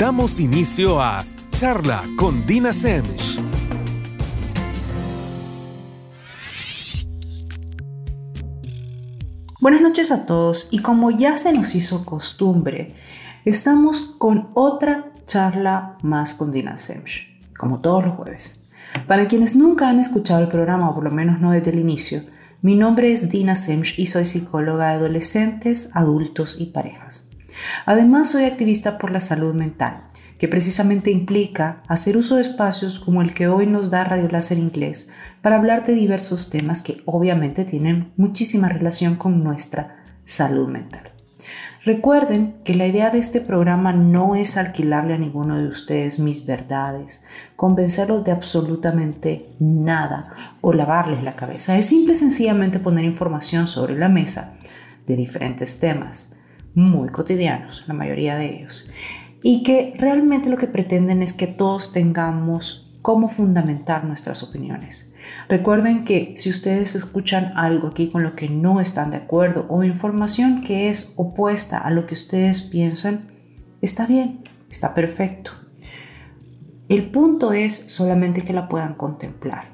Damos inicio a Charla con Dina Semch. Buenas noches a todos y como ya se nos hizo costumbre, estamos con otra charla más con Dina Semch, como todos los jueves. Para quienes nunca han escuchado el programa, o por lo menos no desde el inicio, mi nombre es Dina Semch y soy psicóloga de adolescentes, adultos y parejas. Además, soy activista por la salud mental, que precisamente implica hacer uso de espacios como el que hoy nos da Radio Láser Inglés para hablar de diversos temas que obviamente tienen muchísima relación con nuestra salud mental. Recuerden que la idea de este programa no es alquilarle a ninguno de ustedes mis verdades, convencerlos de absolutamente nada o lavarles la cabeza. Es simple y sencillamente poner información sobre la mesa de diferentes temas, muy cotidianos, la mayoría de ellos, y que realmente lo que pretenden es que todos tengamos cómo fundamentar nuestras opiniones Recuerden que si ustedes escuchan algo aquí con lo que no están de acuerdo o información que es opuesta a lo que ustedes piensan, está bien, está perfecto. El punto es solamente que la puedan contemplar.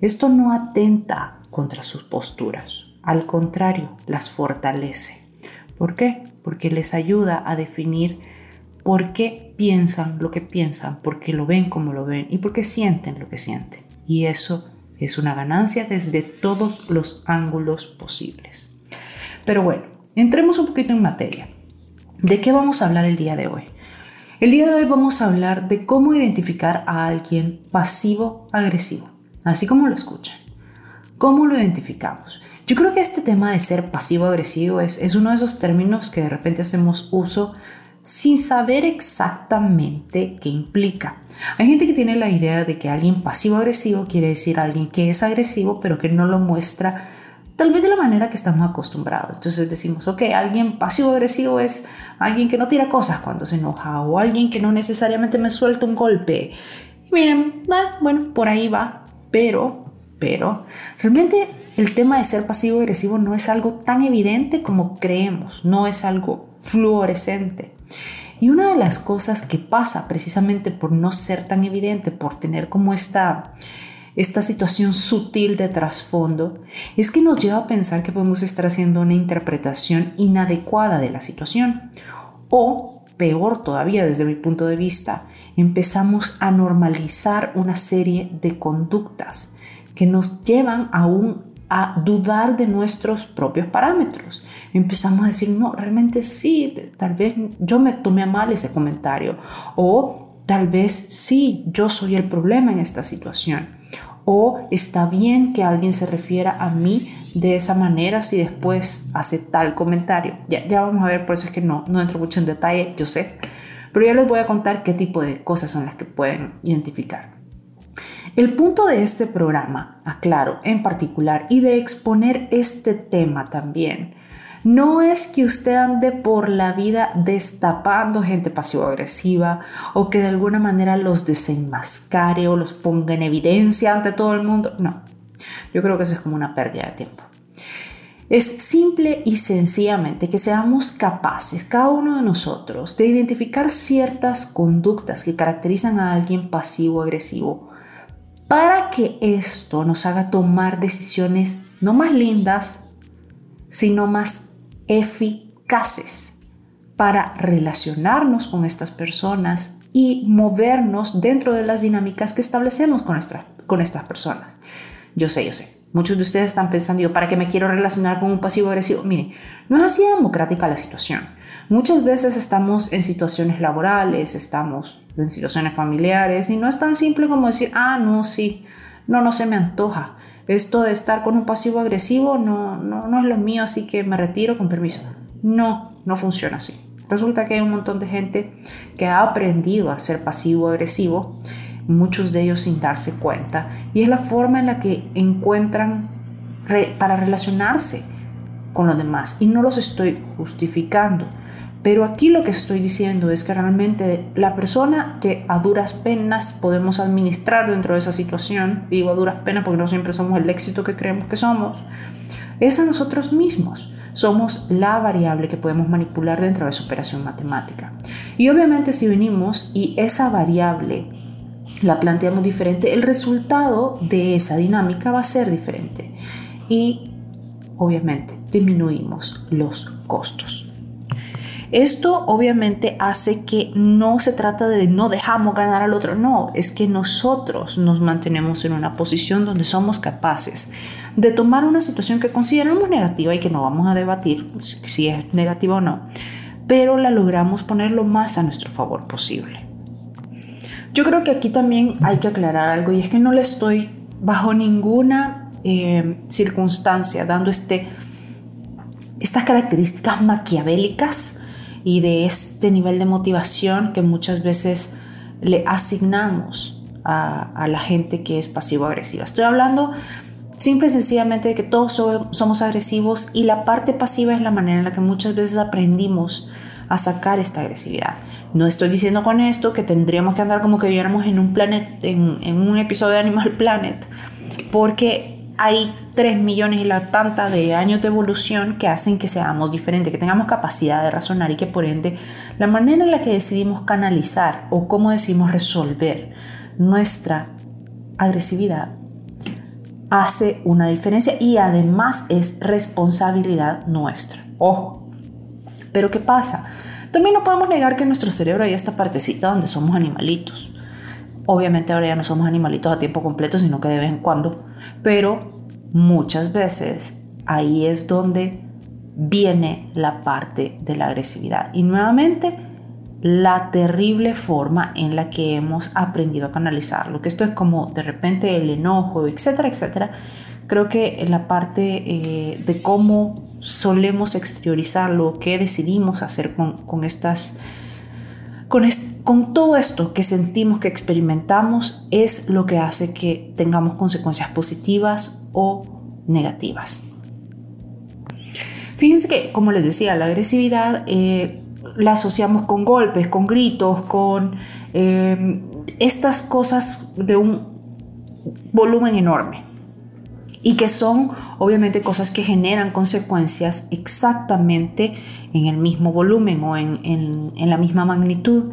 Esto no atenta contra sus posturas, al contrario, las fortalece. ¿Por qué? Porque les ayuda a definir por qué piensan lo que piensan, por qué lo ven como lo ven y por qué sienten lo que sienten. Y eso es una ganancia desde todos los ángulos posibles. Pero bueno, entremos un poquito en materia. ¿De qué vamos a hablar el día de hoy? El día de hoy vamos a hablar de cómo identificar a alguien pasivo-agresivo, así como lo escuchan. ¿Cómo lo identificamos? Yo creo que este tema de ser pasivo-agresivo es, es uno de esos términos que de repente hacemos uso sin saber exactamente qué implica. Hay gente que tiene la idea de que alguien pasivo-agresivo quiere decir alguien que es agresivo pero que no lo muestra tal vez de la manera que estamos acostumbrados. Entonces decimos, ok, alguien pasivo-agresivo es alguien que no tira cosas cuando se enoja o alguien que no necesariamente me suelta un golpe. miren, bueno, por ahí va, pero, pero, realmente el tema de ser pasivo-agresivo no es algo tan evidente como creemos, no es algo fluorescente. Y una de las cosas que pasa precisamente por no ser tan evidente, por tener como esta, esta situación sutil de trasfondo, es que nos lleva a pensar que podemos estar haciendo una interpretación inadecuada de la situación. O, peor todavía desde mi punto de vista, empezamos a normalizar una serie de conductas que nos llevan a un a dudar de nuestros propios parámetros. Empezamos a decir, no, realmente sí, tal vez yo me tomé a mal ese comentario o tal vez sí, yo soy el problema en esta situación. O está bien que alguien se refiera a mí de esa manera si después hace tal comentario. Ya, ya vamos a ver, por eso es que no, no entro mucho en detalle, yo sé. Pero ya les voy a contar qué tipo de cosas son las que pueden identificar. El punto de este programa, aclaro en particular, y de exponer este tema también, no es que usted ande por la vida destapando gente pasivo-agresiva o que de alguna manera los desenmascare o los ponga en evidencia ante todo el mundo. No, yo creo que eso es como una pérdida de tiempo. Es simple y sencillamente que seamos capaces, cada uno de nosotros, de identificar ciertas conductas que caracterizan a alguien pasivo-agresivo para que esto nos haga tomar decisiones no más lindas, sino más eficaces para relacionarnos con estas personas y movernos dentro de las dinámicas que establecemos con, con estas personas. Yo sé, yo sé. Muchos de ustedes están pensando, yo, ¿para qué me quiero relacionar con un pasivo agresivo? Mire, no es así democrática la situación. Muchas veces estamos en situaciones laborales, estamos en situaciones familiares y no es tan simple como decir, ah, no, sí, no, no se me antoja. Esto de estar con un pasivo agresivo no, no, no es lo mío, así que me retiro con permiso. No, no funciona así. Resulta que hay un montón de gente que ha aprendido a ser pasivo agresivo, muchos de ellos sin darse cuenta, y es la forma en la que encuentran para relacionarse con los demás. Y no los estoy justificando pero aquí lo que estoy diciendo es que realmente la persona que a duras penas podemos administrar dentro de esa situación, digo a duras penas porque no siempre somos el éxito que creemos que somos, es a nosotros mismos. somos la variable que podemos manipular dentro de esa operación matemática. Y obviamente si venimos y esa variable la planteamos diferente, el resultado de esa dinámica va a ser diferente. Y obviamente disminuimos los costos. Esto obviamente hace que no se trata de no dejamos ganar al otro, no, es que nosotros nos mantenemos en una posición donde somos capaces de tomar una situación que consideramos negativa y que no vamos a debatir si es negativa o no, pero la logramos poner lo más a nuestro favor posible. Yo creo que aquí también hay que aclarar algo y es que no le estoy bajo ninguna eh, circunstancia dando este, estas características maquiavélicas y de este nivel de motivación que muchas veces le asignamos a, la gente que es pasivo-agresiva. Estoy hablando simple y sencillamente de que todos somos agresivos y la parte pasiva es la manera en la que muchas veces aprendimos a sacar esta agresividad. No estoy diciendo con esto que tendríamos que andar como que viéramos en un planet, en, un episodio de Animal Planet, porque hay 3 millones y la tanta de años de evolución que hacen que seamos diferentes, que tengamos capacidad de razonar y que por ende la manera en la que decidimos canalizar o cómo decidimos resolver nuestra agresividad hace una diferencia y además es responsabilidad nuestra. Ojo. Pero ¿qué pasa? También no podemos negar que en nuestro cerebro hay esta partecita donde somos animalitos. Obviamente ahora ya no somos animalitos a tiempo completo, sino que de vez en cuando pero muchas veces ahí es donde viene la parte de la agresividad. Y nuevamente, la terrible forma en la que hemos aprendido a canalizarlo, que esto es como de repente el enojo, etcétera, etcétera. Creo que la parte eh, de cómo solemos exteriorizarlo, qué decidimos hacer con, con estas con, todo esto que sentimos, que experimentamos, es lo que hace que tengamos consecuencias positivas o negativas. Fíjense que, como les decía, la agresividad eh, la asociamos con golpes, con gritos, con eh, estas cosas de un volumen enorme y que son obviamente cosas que generan consecuencias exactamente en el mismo volumen o en, en, la misma magnitud.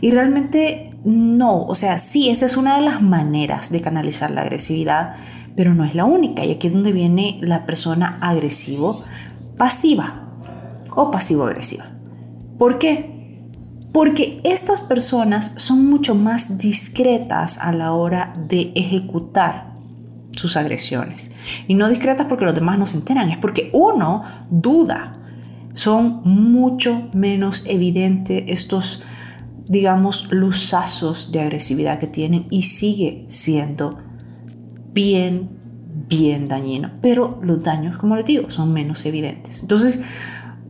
Y realmente no, o sea, sí, esa es una de las maneras de canalizar la agresividad, pero no es la única. Y aquí es donde viene la persona agresivo pasiva o pasivo-agresiva. ¿Por qué? Porque estas personas son mucho más discretas a la hora de ejecutar sus agresiones. Y no discretas porque los demás no se enteran, es porque uno duda. Son mucho menos evidentes estos, digamos, luzazos de agresividad que tienen y sigue siendo bien, bien dañino. Pero los daños, como les digo, son menos evidentes. Entonces,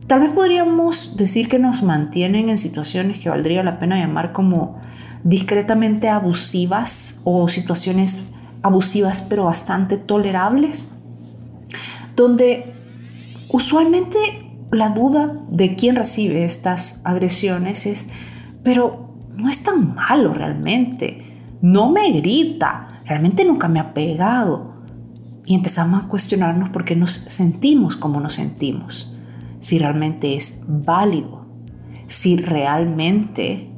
tal vez podríamos decir que nos mantienen en situaciones que valdría la pena llamar como discretamente abusivas o situaciones abusivas pero bastante tolerables, donde usualmente la duda de quién recibe estas agresiones es, pero no es tan malo realmente, no me grita, realmente nunca me ha pegado. Y empezamos a cuestionarnos por qué nos sentimos como nos sentimos, si realmente es válido, si realmente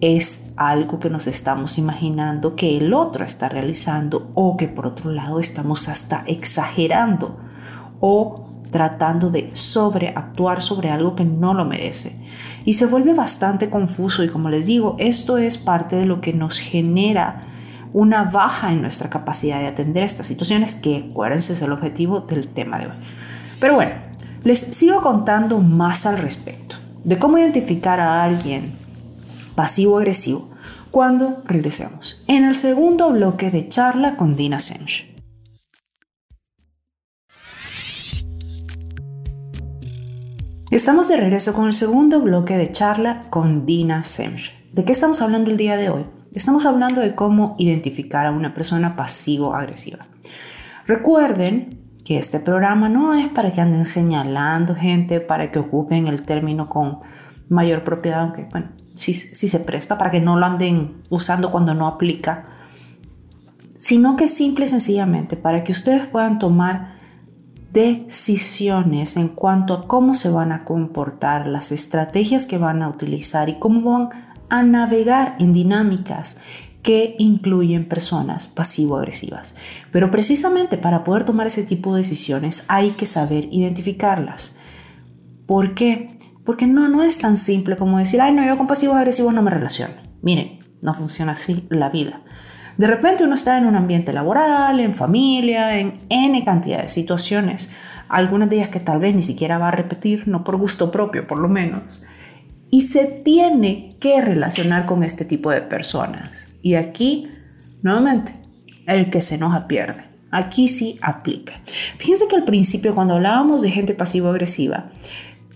es algo que nos estamos imaginando que el otro está realizando o que por otro lado estamos hasta exagerando o tratando de sobreactuar sobre algo que no lo merece. Y se vuelve bastante confuso y como les digo, esto es parte de lo que nos genera una baja en nuestra capacidad de atender estas situaciones que acuérdense es el objetivo del tema de hoy. Pero bueno, les sigo contando más al respecto de cómo identificar a alguien pasivo-agresivo cuando regresemos en el segundo bloque de charla con Dina Semch. Estamos de regreso con el segundo bloque de charla con Dina Semch. ¿De qué estamos hablando el día de hoy? Estamos hablando de cómo identificar a una persona pasivo-agresiva. Recuerden que este programa no es para que anden señalando gente, para que ocupen el término con mayor propiedad, aunque bueno, si, se presta para que no lo anden usando cuando no aplica, sino que simple y sencillamente para que ustedes puedan tomar decisiones en cuanto a cómo se van a comportar, las estrategias que van a utilizar y cómo van a navegar en dinámicas que incluyen personas pasivo-agresivas. Pero precisamente para poder tomar ese tipo de decisiones hay que saber identificarlas. ¿Por qué? Porque no, no es tan simple como decir, ay, no, yo con pasivos-agresivos no me relaciono. Miren, no funciona así la vida. De repente uno está en un ambiente laboral, en familia, en N cantidad de situaciones, algunas de ellas que tal vez ni siquiera va a repetir, no por gusto propio por lo menos, y se tiene que relacionar con este tipo de personas. Y aquí, nuevamente, el que se enoja pierde. Aquí sí aplica. Fíjense que al principio, cuando hablábamos de gente pasivo-agresiva,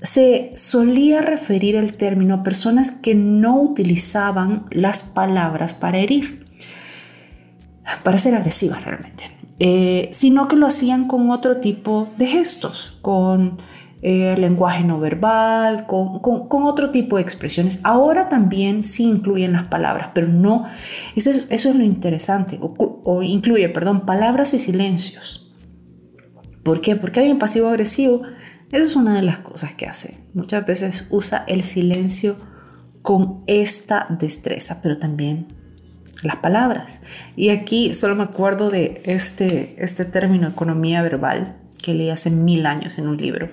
se solía referir el término a personas que no utilizaban las palabras para herir, para ser agresivas realmente, eh, sino que lo hacían con otro tipo de gestos, con eh, lenguaje no verbal, con, otro tipo de expresiones. Ahora también sí incluyen las palabras, pero no, eso es, eso es lo interesante, o, incluye, perdón, palabras y silencios. ¿Por qué? Porque alguien pasivo-agresivo, esa es una de las cosas que hace. Muchas veces usa el silencio con esta destreza, pero también las palabras. Y aquí solo me acuerdo de este, este término economía verbal que leí hace mil años en un libro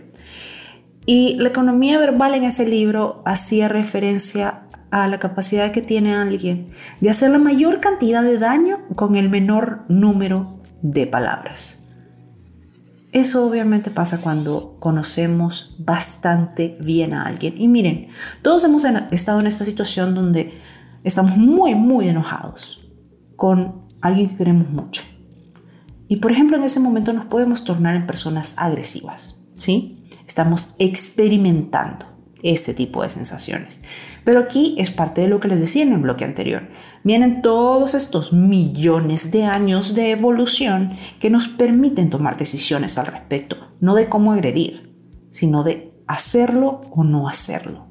y la economía verbal en ese libro hacía referencia a la capacidad que tiene alguien de hacer la mayor cantidad de daño con el menor número de palabras. Eso obviamente pasa cuando conocemos bastante bien a alguien. Y miren, todos hemos estado en esta situación donde estamos muy, muy enojados con alguien que queremos mucho. Y por ejemplo, en ese momento nos podemos tornar en personas agresivas, ¿sí? Estamos experimentando este tipo de sensaciones. Pero aquí es parte de lo que les decía en el bloque anterior. Vienen todos estos millones de años de evolución que nos permiten tomar decisiones al respecto, no de cómo agredir, sino de hacerlo o no hacerlo.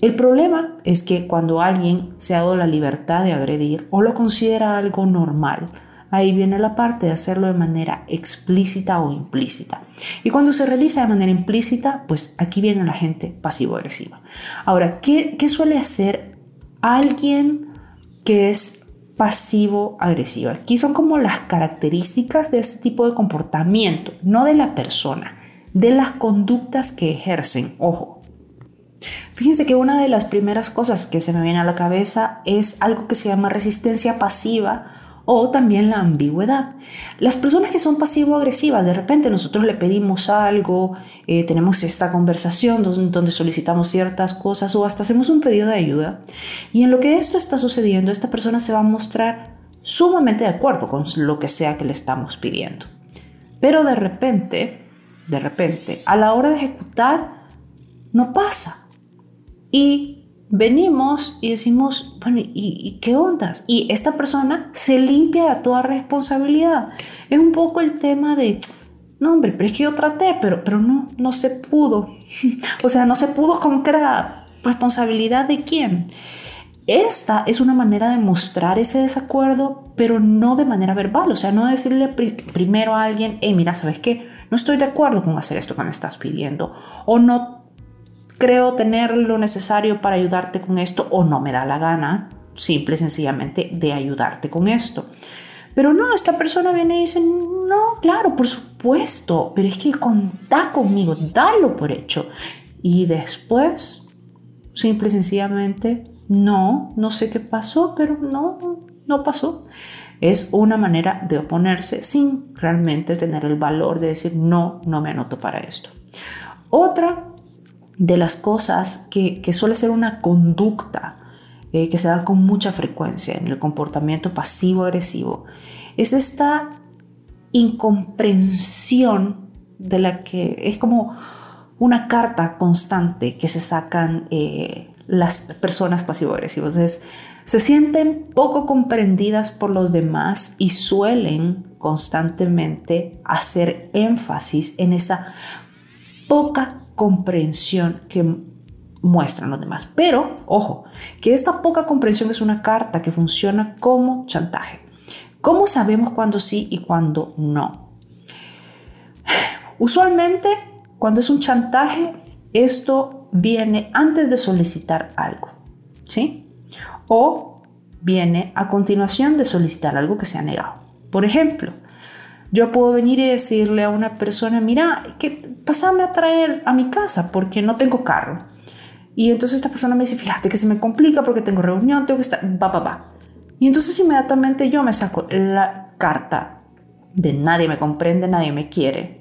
El problema es que cuando alguien se ha dado la libertad de agredir o lo considera algo normal, Ahí viene la parte de hacerlo de manera explícita o implícita. Y cuando se realiza de manera implícita, pues aquí viene la gente pasivo-agresiva. Ahora, ¿qué, suele hacer alguien que es pasivo-agresivo? Aquí son como las características de este tipo de comportamiento, no de la persona, de las conductas que ejercen. Ojo, Fíjense que una de las primeras cosas que se me viene a la cabeza es algo que se llama resistencia pasiva o también la ambigüedad. Las personas que son pasivo-agresivas, de repente nosotros le pedimos algo, eh, tenemos esta conversación donde solicitamos ciertas cosas o hasta hacemos un pedido de ayuda. Y en lo que esto está sucediendo, esta persona se va a mostrar sumamente de acuerdo con lo que sea que le estamos pidiendo. Pero de repente, de repente, a la hora de ejecutar, no pasa. Y venimos y decimos, bueno, ¿y, qué ondas? Y esta persona se limpia de toda responsabilidad. Es un poco el tema de, no hombre, pero es que yo traté, pero, pero no, no se pudo. o sea, no se pudo con la responsabilidad de quién. Esta es una manera de mostrar ese desacuerdo, pero no de manera verbal. O sea, no decirle primero a alguien, hey, mira, ¿sabes qué? No estoy de acuerdo con hacer esto que me estás pidiendo. O no creo tener lo necesario para ayudarte con esto o no me da la gana, simple y sencillamente, de ayudarte con esto. Pero no, esta persona viene y dice, no, claro, por supuesto, pero es que contá conmigo, dalo por hecho. Y después, simple y sencillamente, no, no sé qué pasó, pero no, no pasó. Es una manera de oponerse sin realmente tener el valor de decir, no, no me anoto para esto. Otra de las cosas que, suele ser una conducta eh, que se da con mucha frecuencia en el comportamiento pasivo-agresivo es esta incomprensión de la que es como una carta constante que se sacan eh, las personas pasivo-agresivas. se sienten poco comprendidas por los demás y suelen constantemente hacer énfasis en esa poca comprensión que muestran los demás. Pero, ojo, que esta poca comprensión es una carta que funciona como chantaje. ¿Cómo sabemos cuándo sí y cuándo no? Usualmente, cuando es un chantaje, esto viene antes de solicitar algo, ¿sí? O viene a continuación de solicitar algo que se ha negado. Por ejemplo, yo puedo venir y decirle a una persona, mira, que pasame a traer a mi casa porque no tengo carro. Y entonces esta persona me dice, fíjate que se me complica porque tengo reunión, tengo que estar, va, va, va. Y entonces inmediatamente yo me saco la carta de nadie me comprende, nadie me quiere.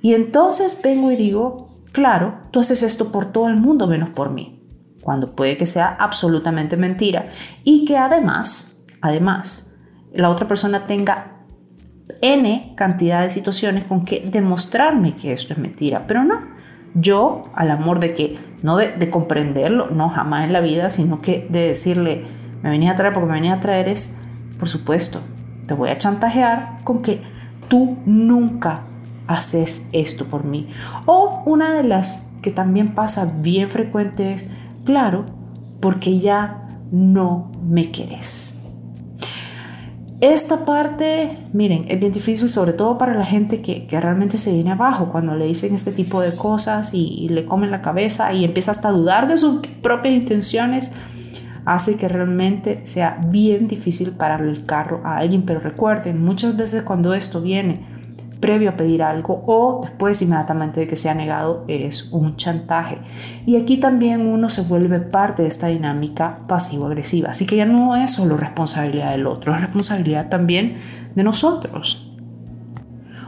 Y entonces vengo y digo, claro, tú haces esto por todo el mundo menos por mí. Cuando puede que sea absolutamente mentira. Y que además, además, la otra persona tenga N cantidad de situaciones con que demostrarme que esto es mentira, pero no. Yo, al amor de que, no de, comprenderlo, no jamás en la vida, sino que de decirle, me venía a traer porque me venía a traer es, por supuesto, te voy a chantajear con que tú nunca haces esto por mí. O una de las que también pasa bien frecuente es, claro, porque ya no me quieres. Esta parte, miren, es bien difícil, sobre todo para la gente que, realmente se viene abajo cuando le dicen este tipo de cosas y, le comen la cabeza y empieza hasta a dudar de sus propias intenciones, hace que realmente sea bien difícil parar el carro a alguien. Pero recuerden, muchas veces cuando esto viene previo a pedir algo o después inmediatamente de que se ha negado es un chantaje. Y aquí también uno se vuelve parte de esta dinámica pasivo-agresiva. Así que ya no es solo responsabilidad del otro, es responsabilidad también de nosotros.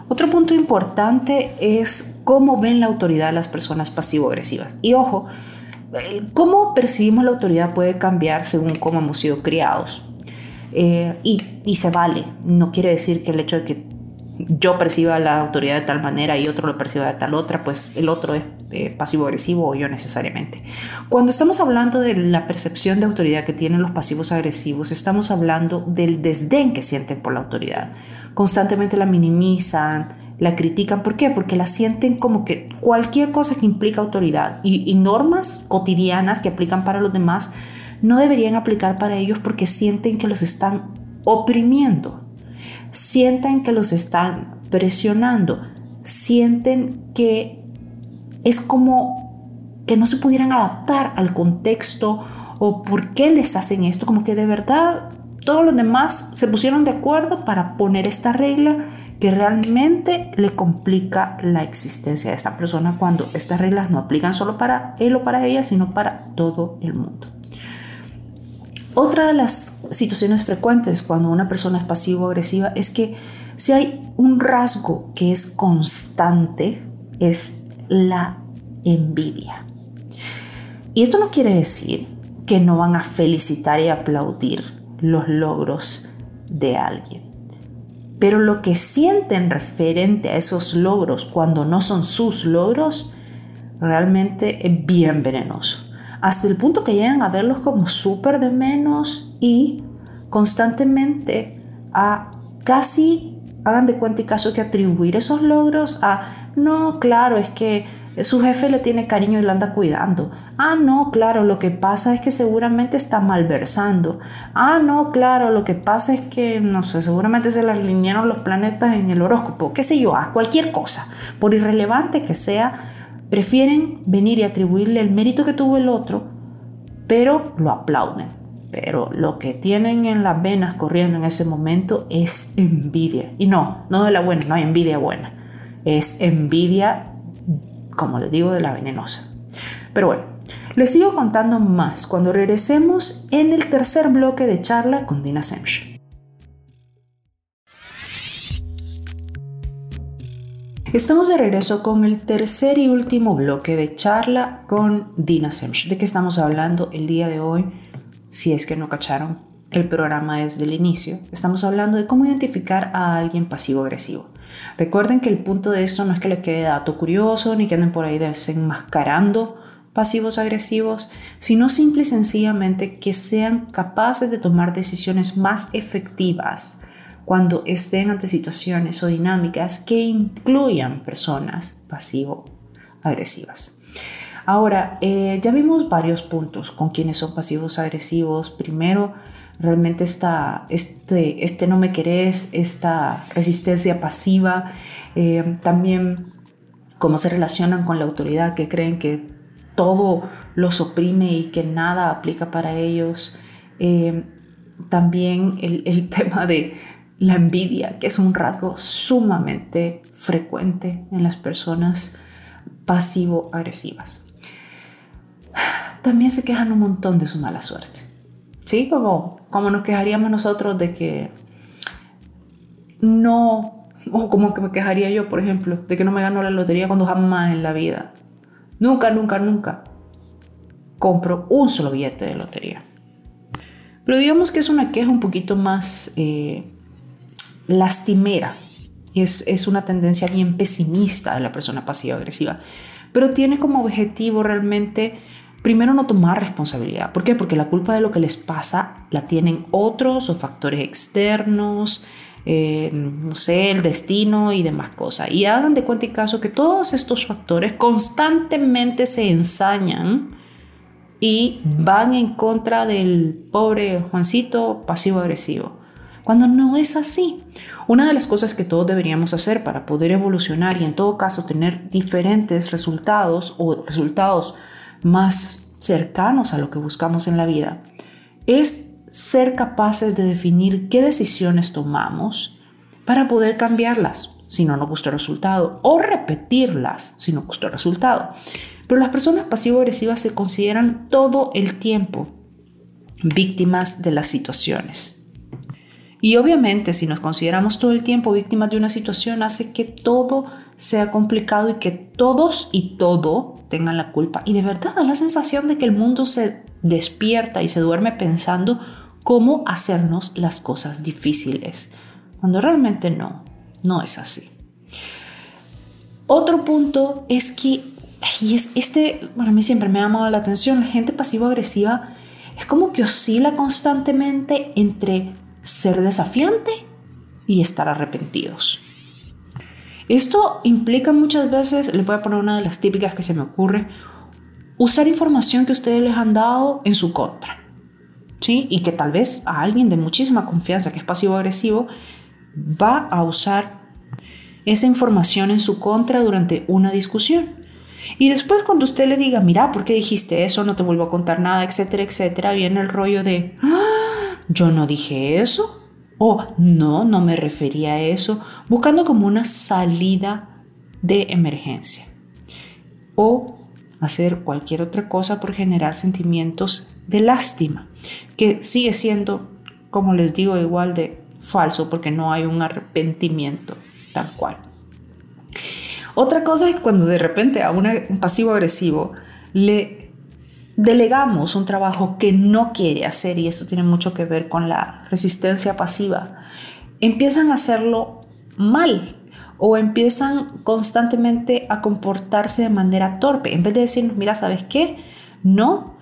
Otro punto importante es cómo ven la autoridad las personas pasivo-agresivas. Y ojo, cómo percibimos la autoridad puede cambiar según cómo hemos sido criados. Eh, y, y, se vale. No quiere decir que el hecho de que yo perciba la autoridad de tal manera y otro lo perciba de tal otra, pues el otro es eh, pasivo-agresivo o yo necesariamente. Cuando estamos hablando de la percepción de autoridad que tienen los pasivos agresivos, estamos hablando del desdén que sienten por la autoridad. Constantemente la minimizan, la critican. ¿Por qué? Porque la sienten como que cualquier cosa que implica autoridad y normas cotidianas que aplican para los demás no deberían aplicar para ellos porque sienten que los están oprimiendo sienten que los están presionando, sienten que es como que no se pudieran adaptar al contexto o por qué les hacen esto, como que de verdad todos los demás se pusieron de acuerdo para poner esta regla que realmente le complica la existencia de esta persona cuando estas reglas no aplican solo para él o para ella, sino para todo el mundo. Otra de las situaciones frecuentes cuando una persona es pasivo-agresiva es que si hay un rasgo que es constante, es la envidia. Y esto no quiere decir que no van a felicitar y aplaudir los logros de alguien. Pero lo que sienten referente a esos logros cuando no son sus logros, realmente es bien venenoso hasta el punto que llegan a verlos como súper de menos y constantemente a casi, hagan de cuenta y caso que atribuir esos logros a, no, claro, es que su jefe le tiene cariño y lo anda cuidando. Ah, no, claro, lo que pasa es que seguramente está malversando. Ah, no, claro, lo que pasa es que, no sé, seguramente se le alinearon los planetas en el horóscopo, qué sé yo, a cualquier cosa, por irrelevante que sea, Prefieren venir y atribuirle el mérito que tuvo el otro, pero lo aplauden. Pero lo que tienen en las venas corriendo en ese momento es envidia. Y no, no de la buena, no hay envidia buena. Es envidia, como les digo, de la venenosa. Pero bueno, les sigo contando más cuando regresemos en el tercer bloque de charla con Dina Semch. Estamos de regreso con el tercer y último bloque de charla con Dina Semch. ¿De qué estamos hablando el día de hoy? Si es que no cacharon el programa desde el inicio, estamos hablando de cómo identificar a alguien pasivo-agresivo. Recuerden que el punto de esto no es que le quede dato curioso ni que anden por ahí desenmascarando pasivos agresivos, sino simple y sencillamente que sean capaces de tomar decisiones más efectivas cuando estén ante situaciones o dinámicas que incluyan personas pasivo-agresivas. Ahora, eh, ya vimos varios puntos con quienes son pasivos agresivos. Primero, realmente esta, este, este no me querés, esta resistencia pasiva, eh, también cómo se relacionan con la autoridad, que creen que todo los oprime y que nada aplica para ellos. Eh, también el, el tema de la envidia, que es un rasgo sumamente frecuente en las personas pasivo-agresivas. También se quejan un montón de su mala suerte. ¿Sí? Como, como nos quejaríamos nosotros de que no, o como que me quejaría yo, por ejemplo, de que no me gano la lotería cuando jamás en la vida, nunca, nunca, nunca compro un solo billete de lotería. Pero digamos que es una queja un poquito más eh, lastimera. Es, es una tendencia bien pesimista de la persona pasiva-agresiva. Pero tiene como objetivo realmente, primero, no tomar responsabilidad. ¿Por qué? Porque la culpa de lo que les pasa la tienen otros o factores externos, eh, no sé, el destino y demás cosas. Y hagan de cuenta y caso que todos estos factores constantemente se ensañan y van en contra del pobre Juancito pasivo-agresivo. Cuando no es así. Una de las cosas que todos deberíamos hacer para poder evolucionar y en todo caso tener diferentes resultados o resultados más cercanos a lo que buscamos en la vida es ser capaces de definir qué decisiones tomamos para poder cambiarlas si no nos gusta el resultado o repetirlas si no gusta el resultado. Pero las personas pasivo-agresivas se consideran todo el tiempo víctimas de las situaciones. Y obviamente si nos consideramos todo el tiempo víctimas de una situación hace que todo sea complicado y que todos y todo tengan la culpa. Y de verdad da la sensación de que el mundo se despierta y se duerme pensando cómo hacernos las cosas difíciles, cuando realmente no, no es así. Otro punto es que y es, este, para mí siempre me ha llamado la atención, la gente pasivo-agresiva es como que oscila constantemente entre ser desafiante y estar arrepentidos. Esto implica muchas veces, les voy a poner una de las típicas que se me ocurre, usar información que ustedes les han dado en su contra. ¿sí? Y que tal vez a alguien de muchísima confianza que es pasivo-agresivo va a usar esa información en su contra durante una discusión. Y después cuando usted le diga, mira, ¿por qué dijiste eso? No te vuelvo a contar nada, etcétera, etcétera, viene el rollo de, ¡Ah! Yo no dije eso. O no, no me refería a eso, buscando como una salida de emergencia. O hacer cualquier otra cosa por generar sentimientos de lástima, que sigue siendo, como les digo, igual de falso porque no hay un arrepentimiento tal cual. Otra cosa es cuando de repente a un pasivo agresivo le delegamos un trabajo que no quiere hacer, y eso tiene mucho que ver con la resistencia pasiva, empiezan a hacerlo mal o empiezan constantemente a comportarse de manera torpe. En vez de decirnos, mira, ¿sabes qué? No,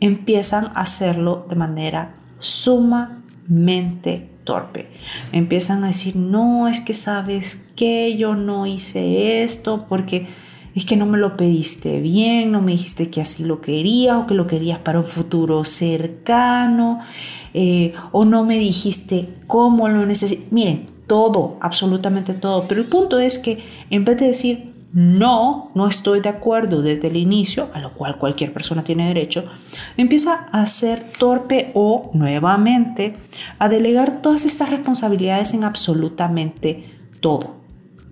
empiezan a hacerlo de manera sumamente torpe. Empiezan a decir, no, es que sabes que yo no hice esto porque es que no me lo pediste bien, no me dijiste que así lo querías o que lo querías para un futuro cercano, eh, o no me dijiste cómo lo necesitas. Miren, todo, absolutamente todo. Pero el punto es que en vez de decir, no, no estoy de acuerdo desde el inicio, a lo cual cualquier persona tiene derecho, empieza a ser torpe o nuevamente a delegar todas estas responsabilidades en absolutamente todo.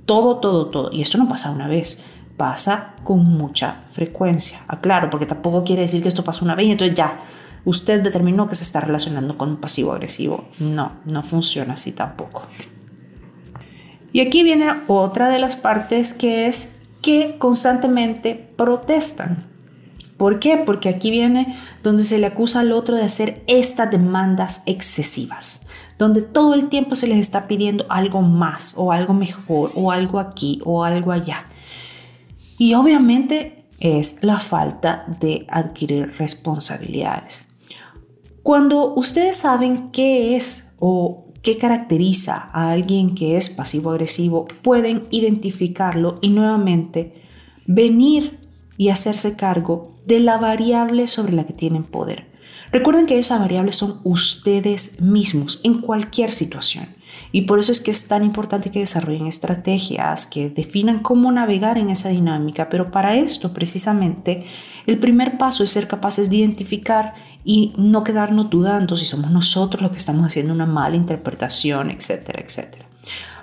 Todo, todo, todo. Y esto no pasa una vez, pasa con mucha frecuencia. Aclaro, porque tampoco quiere decir que esto pasa una vez y entonces ya, usted determinó que se está relacionando con un pasivo agresivo. No, no funciona así tampoco. Y aquí viene otra de las partes que es que constantemente protestan. ¿Por qué? Porque aquí viene donde se le acusa al otro de hacer estas demandas excesivas, donde todo el tiempo se les está pidiendo algo más o algo mejor o algo aquí o algo allá. Y obviamente es la falta de adquirir responsabilidades. Cuando ustedes saben qué es o qué caracteriza a alguien que es pasivo-agresivo, pueden identificarlo y nuevamente venir y hacerse cargo de la variable sobre la que tienen poder. Recuerden que esa variable son ustedes mismos en cualquier situación. Y por eso es que es tan importante que desarrollen estrategias, que definan cómo navegar en esa dinámica. Pero para esto, precisamente, el primer paso es ser capaces de identificar y no quedarnos dudando si somos nosotros los que estamos haciendo una mala interpretación, etcétera, etcétera.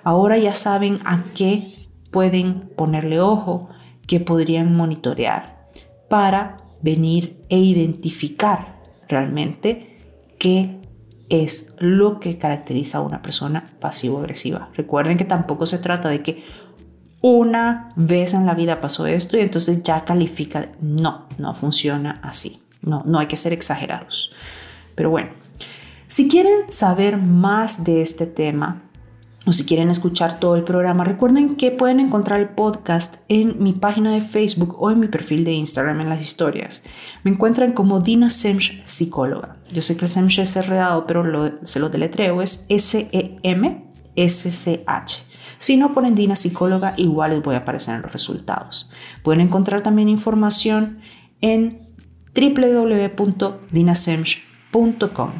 Ahora ya saben a qué pueden ponerle ojo, qué podrían monitorear para venir e identificar realmente qué es lo que caracteriza a una persona pasivo-agresiva. Recuerden que tampoco se trata de que una vez en la vida pasó esto y entonces ya califica. No, no funciona así. No, no hay que ser exagerados. Pero bueno, si quieren saber más de este tema, o si quieren escuchar todo el programa, recuerden que pueden encontrar el podcast en mi página de Facebook o en mi perfil de Instagram en las historias. Me encuentran como Dina Semch Psicóloga. Yo sé que el Semch es cerrado, pero se lo deletreo, es S-E-M-S-C-H. Si no ponen Dina Psicóloga, igual les voy a aparecer en los resultados. Pueden encontrar también información en www.dinasemch.com.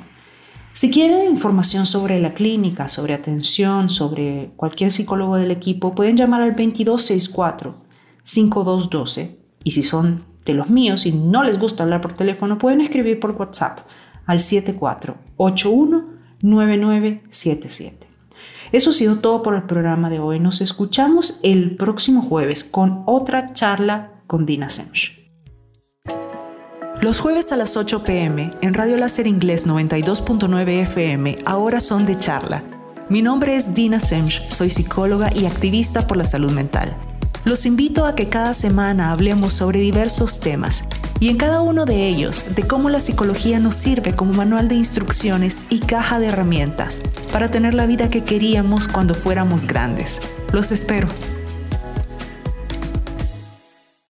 Si quieren información sobre la clínica, sobre atención, sobre cualquier psicólogo del equipo, pueden llamar al 2264-5212 y si son de los míos y no les gusta hablar por teléfono, pueden escribir por WhatsApp al 74819977. Eso ha sido todo por el programa de hoy. Nos escuchamos el próximo jueves con otra charla con Dina Semch. Los jueves a las 8 pm en Radio Láser Inglés 92.9 FM ahora son de charla. Mi nombre es Dina Semch, soy psicóloga y activista por la salud mental. Los invito a que cada semana hablemos sobre diversos temas y en cada uno de ellos de cómo la psicología nos sirve como manual de instrucciones y caja de herramientas para tener la vida que queríamos cuando fuéramos grandes. Los espero.